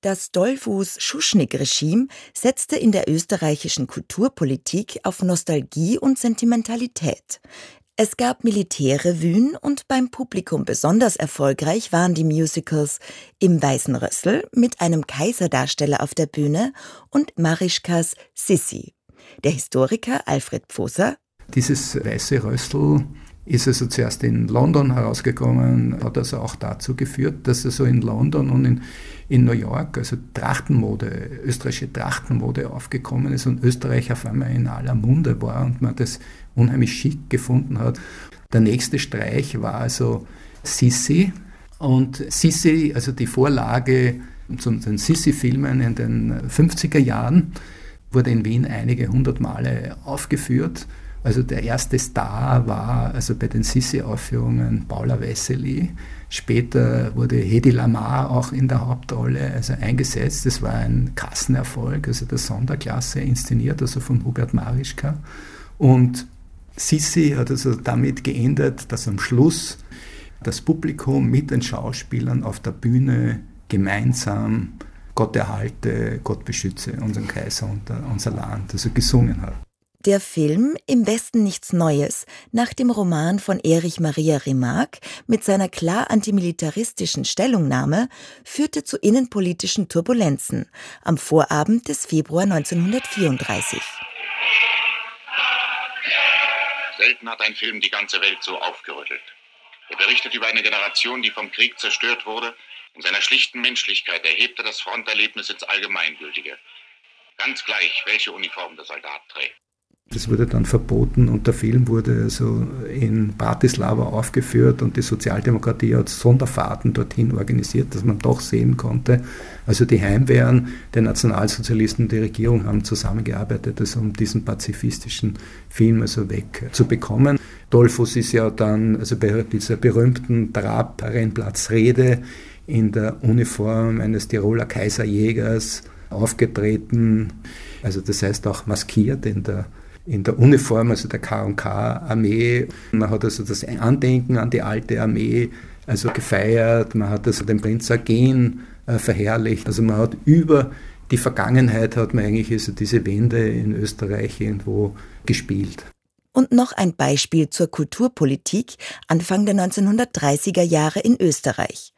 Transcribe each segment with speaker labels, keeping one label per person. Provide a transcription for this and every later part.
Speaker 1: Das Dollfuß-Schuschnigg-Regime setzte in der österreichischen Kulturpolitik auf Nostalgie und Sentimentalität. Es gab Militärrevuen und beim Publikum besonders erfolgreich waren die Musicals Im Weißen Rössel mit einem Kaiserdarsteller auf der Bühne und Marischkas Sissi. Der Historiker Alfred Pfoser.
Speaker 2: Dieses Weiße Rössel ist also zuerst in London herausgekommen, hat also auch dazu geführt, dass also in London und in, in New York also Trachtenmode, österreichische Trachtenmode aufgekommen ist und Österreich auf einmal in aller Munde war und man das unheimlich schick gefunden hat. Der nächste Streich war also Sissi und Sissi, also die Vorlage zu den Sissi-Filmen in den 50er Jahren, wurde in Wien einige hundert Male aufgeführt also der erste Star war also bei den Sissi-Aufführungen Paula Wessely. Später wurde Hedi Lamar auch in der Hauptrolle also eingesetzt. Das war ein Kassenerfolg, also der Sonderklasse inszeniert, also von Hubert Marischka. Und Sissi hat also damit geändert, dass am Schluss das Publikum mit den Schauspielern auf der Bühne gemeinsam Gott erhalte, Gott beschütze unseren Kaiser und unser Land, also gesungen hat.
Speaker 1: Der Film Im Westen nichts Neues nach dem Roman von Erich Maria Remarque mit seiner klar antimilitaristischen Stellungnahme führte zu innenpolitischen Turbulenzen am Vorabend des Februar 1934.
Speaker 3: Selten hat ein Film die ganze Welt so aufgerüttelt. Er berichtet über eine Generation, die vom Krieg zerstört wurde. In seiner schlichten Menschlichkeit erhebt er das Fronterlebnis ins Allgemeingültige. Ganz gleich, welche Uniform der Soldat trägt.
Speaker 2: Das wurde dann verboten und der Film wurde also in Bratislava aufgeführt und die Sozialdemokratie hat Sonderfahrten dorthin organisiert, dass man doch sehen konnte. Also die Heimwehren der Nationalsozialisten und die Regierung haben zusammengearbeitet, also um diesen pazifistischen Film also wegzubekommen. Dolphus ist ja dann also bei dieser berühmten Trab-Rennplatzrede in der Uniform eines Tiroler Kaiserjägers aufgetreten. Also das heißt auch maskiert in der in der Uniform, also der K&K-Armee. Man hat also das Andenken an die alte Armee also gefeiert, man hat also den Prinz Eugen äh, verherrlicht. Also man hat über die Vergangenheit hat man eigentlich also diese Wende in Österreich irgendwo gespielt.
Speaker 1: Und noch ein Beispiel zur Kulturpolitik Anfang der 1930er Jahre in Österreich.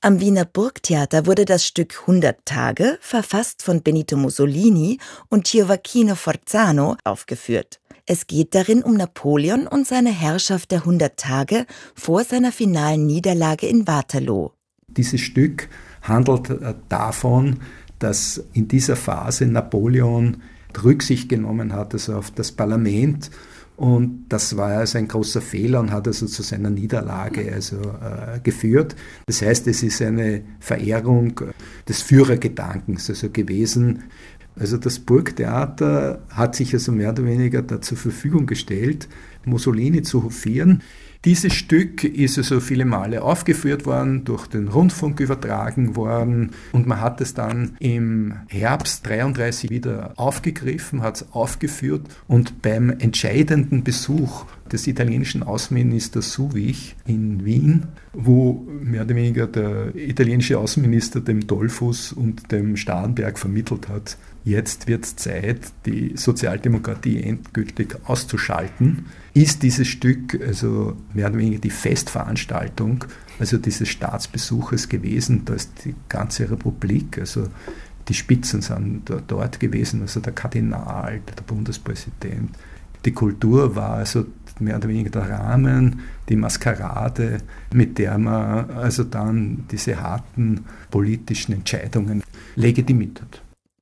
Speaker 1: Am Wiener Burgtheater wurde das Stück 100 Tage, verfasst von Benito Mussolini und Giovacchino Forzano, aufgeführt. Es geht darin um Napoleon und seine Herrschaft der 100 Tage vor seiner finalen Niederlage in Waterloo.
Speaker 2: Dieses Stück handelt äh, davon, dass in dieser Phase Napoleon Rücksicht genommen hat, also auf das Parlament und das war also ein großer Fehler und hat also zu seiner Niederlage also, äh, geführt. Das heißt, es ist eine Verehrung des Führergedankens also gewesen. Also das Burgtheater hat sich also mehr oder weniger da zur Verfügung gestellt, Mussolini zu hofieren. Dieses Stück ist also viele Male aufgeführt worden, durch den Rundfunk übertragen worden und man hat es dann im Herbst 33 wieder aufgegriffen, hat es aufgeführt und beim entscheidenden Besuch des italienischen Außenministers Suwich in Wien, wo mehr oder weniger der italienische Außenminister dem Dollfuß und dem Starnberg vermittelt hat, jetzt wird es Zeit, die Sozialdemokratie endgültig auszuschalten, ist dieses Stück also mehr oder weniger die Festveranstaltung also dieses Staatsbesuches gewesen. Da ist die ganze Republik, also die Spitzen sind dort gewesen, also der Kardinal, der Bundespräsident. Die Kultur war also mehr oder weniger der Rahmen, die Maskerade, mit der man also dann diese harten politischen Entscheidungen legitimiert hat.